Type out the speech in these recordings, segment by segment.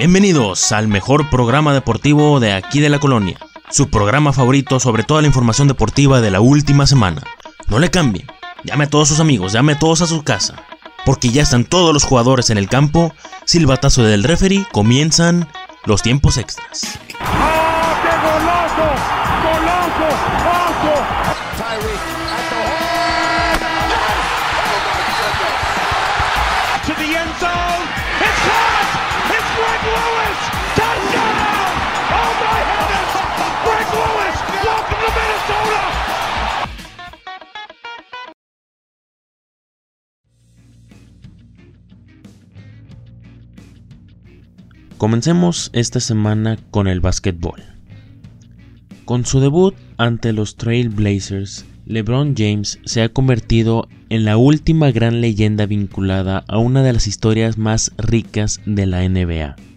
Bienvenidos al mejor programa deportivo de aquí de la colonia, su programa favorito sobre toda la información deportiva de la última semana. No le cambien, llame a todos sus amigos, llame a todos a su casa, porque ya están todos los jugadores en el campo, silbatazo del referee, comienzan los tiempos extras. ¡Ah, Lewis! Oh Lewis! Comencemos esta semana con el básquetbol. Con su debut ante los Trail Blazers, LeBron James se ha convertido en la última gran leyenda vinculada a una de las historias más ricas de la NBA.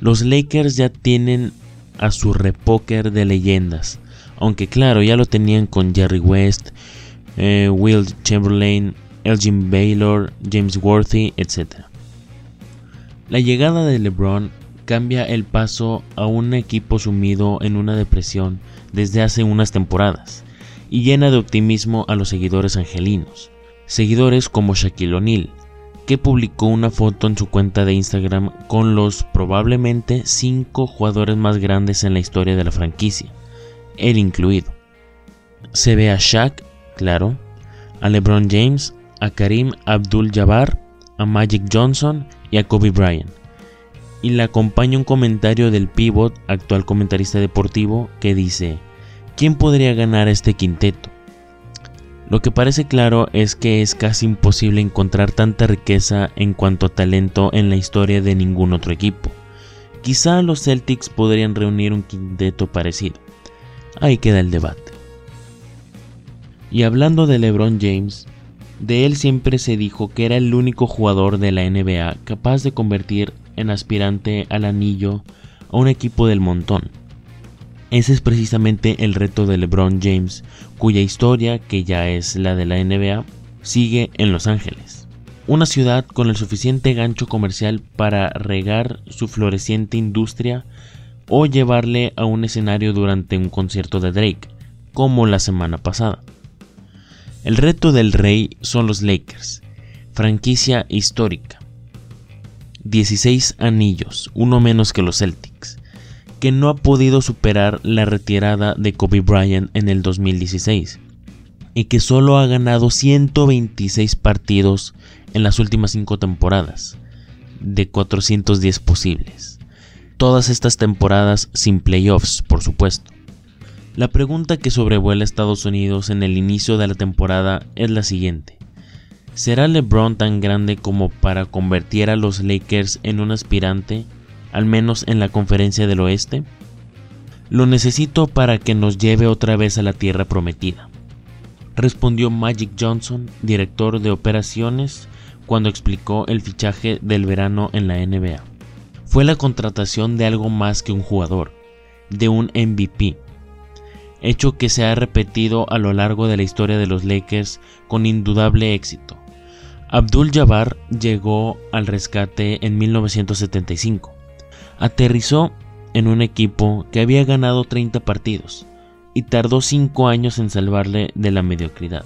Los Lakers ya tienen a su repóker de leyendas, aunque claro, ya lo tenían con Jerry West, eh, Will Chamberlain, Elgin Baylor, James Worthy, etc. La llegada de LeBron cambia el paso a un equipo sumido en una depresión desde hace unas temporadas y llena de optimismo a los seguidores angelinos. Seguidores como Shaquille O'Neal, que publicó una foto en su cuenta de Instagram con los probablemente 5 jugadores más grandes en la historia de la franquicia, él incluido. Se ve a Shaq, claro, a LeBron James, a Karim Abdul-Jabbar, a Magic Johnson y a Kobe Bryant. Y le acompaña un comentario del pivot, actual comentarista deportivo, que dice, ¿quién podría ganar este quinteto? Lo que parece claro es que es casi imposible encontrar tanta riqueza en cuanto a talento en la historia de ningún otro equipo. Quizá los Celtics podrían reunir un quinteto parecido. Ahí queda el debate. Y hablando de LeBron James, de él siempre se dijo que era el único jugador de la NBA capaz de convertir en aspirante al anillo a un equipo del montón. Ese es precisamente el reto de LeBron James, cuya historia, que ya es la de la NBA, sigue en Los Ángeles. Una ciudad con el suficiente gancho comercial para regar su floreciente industria o llevarle a un escenario durante un concierto de Drake, como la semana pasada. El reto del rey son los Lakers, franquicia histórica. 16 anillos, uno menos que los Celtics, que no ha podido superar la retirada de Kobe Bryant en el 2016 y que solo ha ganado 126 partidos en las últimas 5 temporadas, de 410 posibles. Todas estas temporadas sin playoffs, por supuesto. La pregunta que sobrevuela Estados Unidos en el inicio de la temporada es la siguiente. ¿Será LeBron tan grande como para convertir a los Lakers en un aspirante, al menos en la conferencia del oeste? Lo necesito para que nos lleve otra vez a la tierra prometida, respondió Magic Johnson, director de operaciones, cuando explicó el fichaje del verano en la NBA. Fue la contratación de algo más que un jugador, de un MVP, hecho que se ha repetido a lo largo de la historia de los Lakers con indudable éxito. Abdul Jabbar llegó al rescate en 1975. Aterrizó en un equipo que había ganado 30 partidos y tardó 5 años en salvarle de la mediocridad.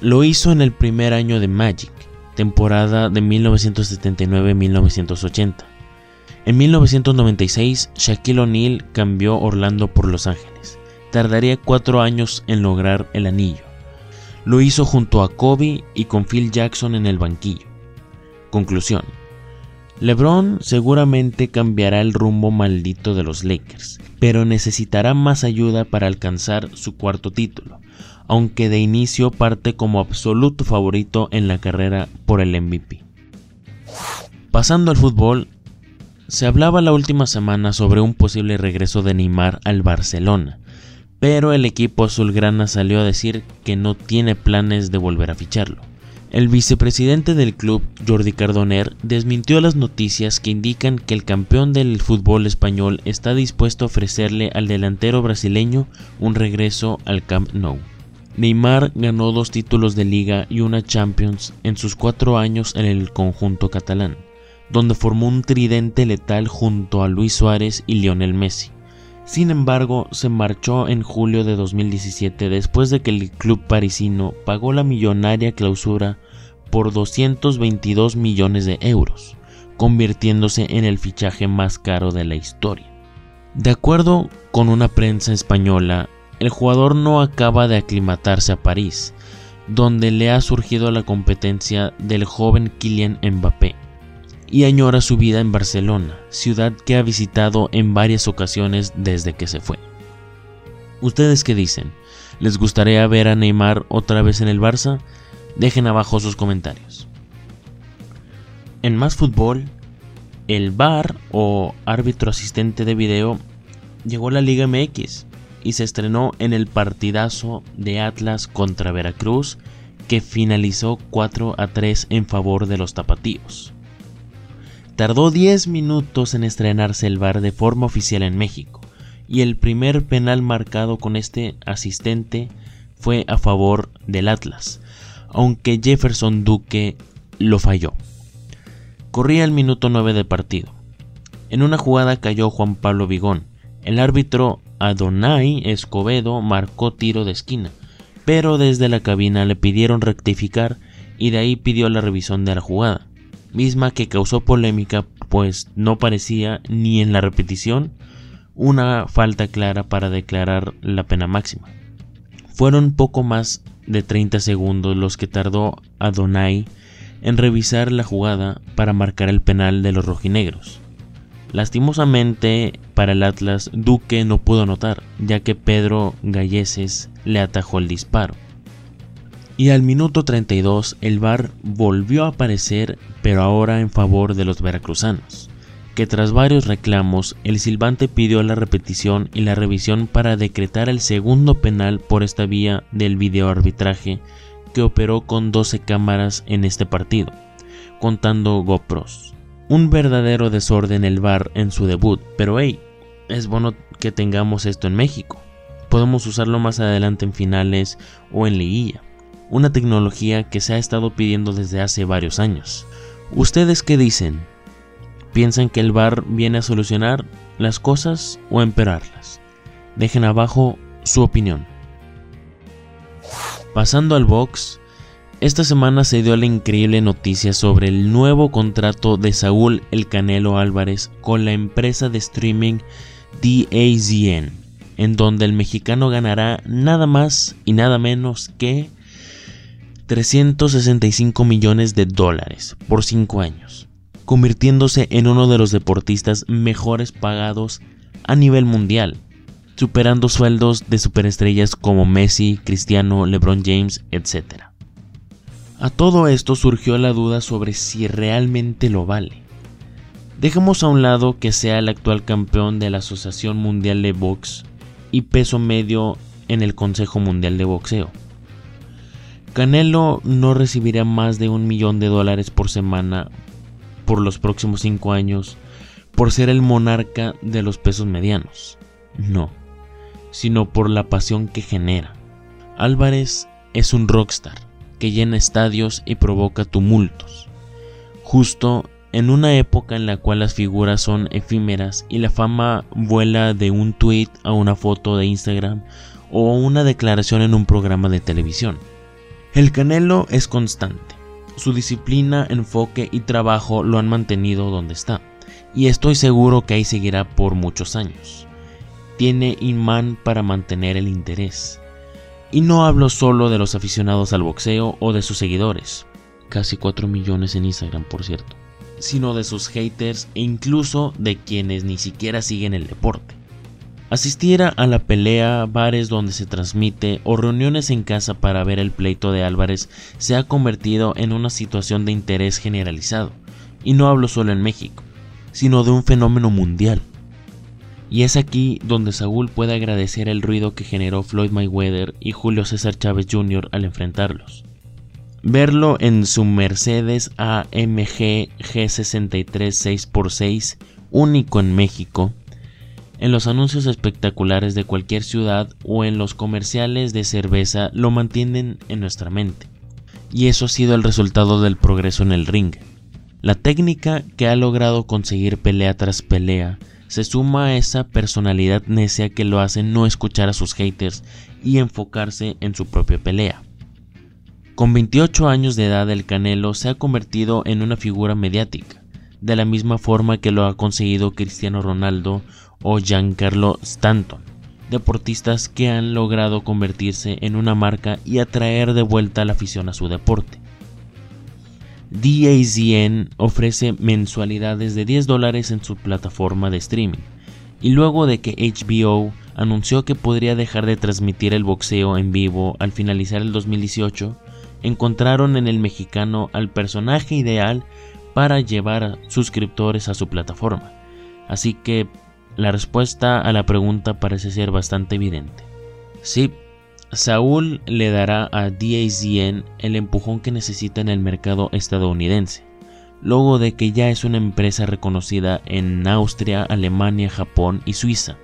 Lo hizo en el primer año de Magic, temporada de 1979-1980. En 1996, Shaquille O'Neal cambió Orlando por Los Ángeles. Tardaría 4 años en lograr el anillo. Lo hizo junto a Kobe y con Phil Jackson en el banquillo. Conclusión. LeBron seguramente cambiará el rumbo maldito de los Lakers, pero necesitará más ayuda para alcanzar su cuarto título, aunque de inicio parte como absoluto favorito en la carrera por el MVP. Pasando al fútbol, se hablaba la última semana sobre un posible regreso de Neymar al Barcelona, pero el equipo azulgrana salió a decir que no tiene planes de volver a ficharlo. El vicepresidente del club, Jordi Cardoner, desmintió las noticias que indican que el campeón del fútbol español está dispuesto a ofrecerle al delantero brasileño un regreso al Camp Nou. Neymar ganó dos títulos de liga y una Champions en sus cuatro años en el conjunto catalán, donde formó un tridente letal junto a Luis Suárez y Lionel Messi. Sin embargo, se marchó en julio de 2017 después de que el club parisino pagó la millonaria clausura por 222 millones de euros, convirtiéndose en el fichaje más caro de la historia. De acuerdo con una prensa española, el jugador no acaba de aclimatarse a París, donde le ha surgido la competencia del joven Kylian Mbappé, y añora su vida en Barcelona, ciudad que ha visitado en varias ocasiones desde que se fue. ¿Ustedes qué dicen? ¿Les gustaría ver a Neymar otra vez en el Barça? Dejen abajo sus comentarios. En más fútbol, el VAR o árbitro asistente de video llegó a la Liga MX y se estrenó en el partidazo de Atlas contra Veracruz que finalizó 4 a 3 en favor de los tapatíos. Tardó 10 minutos en estrenarse el VAR de forma oficial en México, y el primer penal marcado con este asistente fue a favor del Atlas, aunque Jefferson Duque lo falló. Corría el minuto 9 de partido. En una jugada cayó Juan Pablo Vigón. El árbitro Adonai Escobedo marcó tiro de esquina, pero desde la cabina le pidieron rectificar y de ahí pidió la revisión de la jugada misma que causó polémica pues no parecía ni en la repetición una falta clara para declarar la pena máxima. Fueron poco más de 30 segundos los que tardó Adonai en revisar la jugada para marcar el penal de los rojinegros. Lastimosamente para el Atlas, Duque no pudo anotar, ya que Pedro Galleses le atajó el disparo. Y al minuto 32 el VAR volvió a aparecer, pero ahora en favor de los veracruzanos, que tras varios reclamos el silbante pidió la repetición y la revisión para decretar el segundo penal por esta vía del videoarbitraje que operó con 12 cámaras en este partido, contando GoPros. Un verdadero desorden el VAR en su debut, pero hey, es bueno que tengamos esto en México. Podemos usarlo más adelante en finales o en liguilla una tecnología que se ha estado pidiendo desde hace varios años. ¿Ustedes qué dicen? ¿Piensan que el bar viene a solucionar las cosas o a empeorarlas? Dejen abajo su opinión. Pasando al box, esta semana se dio la increíble noticia sobre el nuevo contrato de Saúl El Canelo Álvarez con la empresa de streaming DAZN, en donde el mexicano ganará nada más y nada menos que 365 millones de dólares por 5 años, convirtiéndose en uno de los deportistas mejores pagados a nivel mundial, superando sueldos de superestrellas como Messi, Cristiano, LeBron James, etc. A todo esto surgió la duda sobre si realmente lo vale. Dejemos a un lado que sea el actual campeón de la Asociación Mundial de Box y peso medio en el Consejo Mundial de Boxeo Canelo no recibirá más de un millón de dólares por semana por los próximos cinco años por ser el monarca de los pesos medianos. No, sino por la pasión que genera. Álvarez es un rockstar que llena estadios y provoca tumultos. Justo en una época en la cual las figuras son efímeras y la fama vuela de un tweet a una foto de Instagram o una declaración en un programa de televisión. El Canelo es constante. Su disciplina, enfoque y trabajo lo han mantenido donde está, y estoy seguro que ahí seguirá por muchos años. Tiene imán para mantener el interés. Y no hablo solo de los aficionados al boxeo o de sus seguidores, casi 4 millones en Instagram por cierto, sino de sus haters e incluso de quienes ni siquiera siguen el deporte. Asistir a la pelea, bares donde se transmite o reuniones en casa para ver el pleito de Álvarez se ha convertido en una situación de interés generalizado, y no hablo solo en México, sino de un fenómeno mundial. Y es aquí donde Saúl puede agradecer el ruido que generó Floyd Mayweather y Julio César Chávez Jr. al enfrentarlos. Verlo en su Mercedes AMG G63 6x6, único en México, en los anuncios espectaculares de cualquier ciudad o en los comerciales de cerveza lo mantienen en nuestra mente. Y eso ha sido el resultado del progreso en el ring. La técnica que ha logrado conseguir pelea tras pelea se suma a esa personalidad necia que lo hace no escuchar a sus haters y enfocarse en su propia pelea. Con 28 años de edad el Canelo se ha convertido en una figura mediática, de la misma forma que lo ha conseguido Cristiano Ronaldo o Giancarlo Stanton, deportistas que han logrado convertirse en una marca y atraer de vuelta la afición a su deporte. DAZN ofrece mensualidades de 10 dólares en su plataforma de streaming, y luego de que HBO anunció que podría dejar de transmitir el boxeo en vivo al finalizar el 2018, encontraron en el mexicano al personaje ideal para llevar suscriptores a su plataforma. Así que la respuesta a la pregunta parece ser bastante evidente. Sí, Saúl le dará a DAZN el empujón que necesita en el mercado estadounidense, luego de que ya es una empresa reconocida en Austria, Alemania, Japón y Suiza.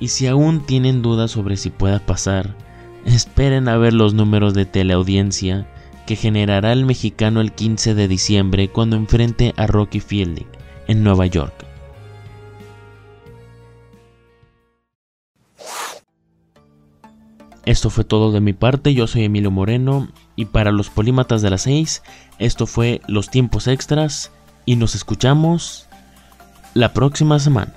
Y si aún tienen dudas sobre si pueda pasar, esperen a ver los números de teleaudiencia que generará el mexicano el 15 de diciembre cuando enfrente a Rocky Fielding en Nueva York. Esto fue todo de mi parte, yo soy Emilio Moreno y para los polímatas de las 6, esto fue los tiempos extras y nos escuchamos la próxima semana.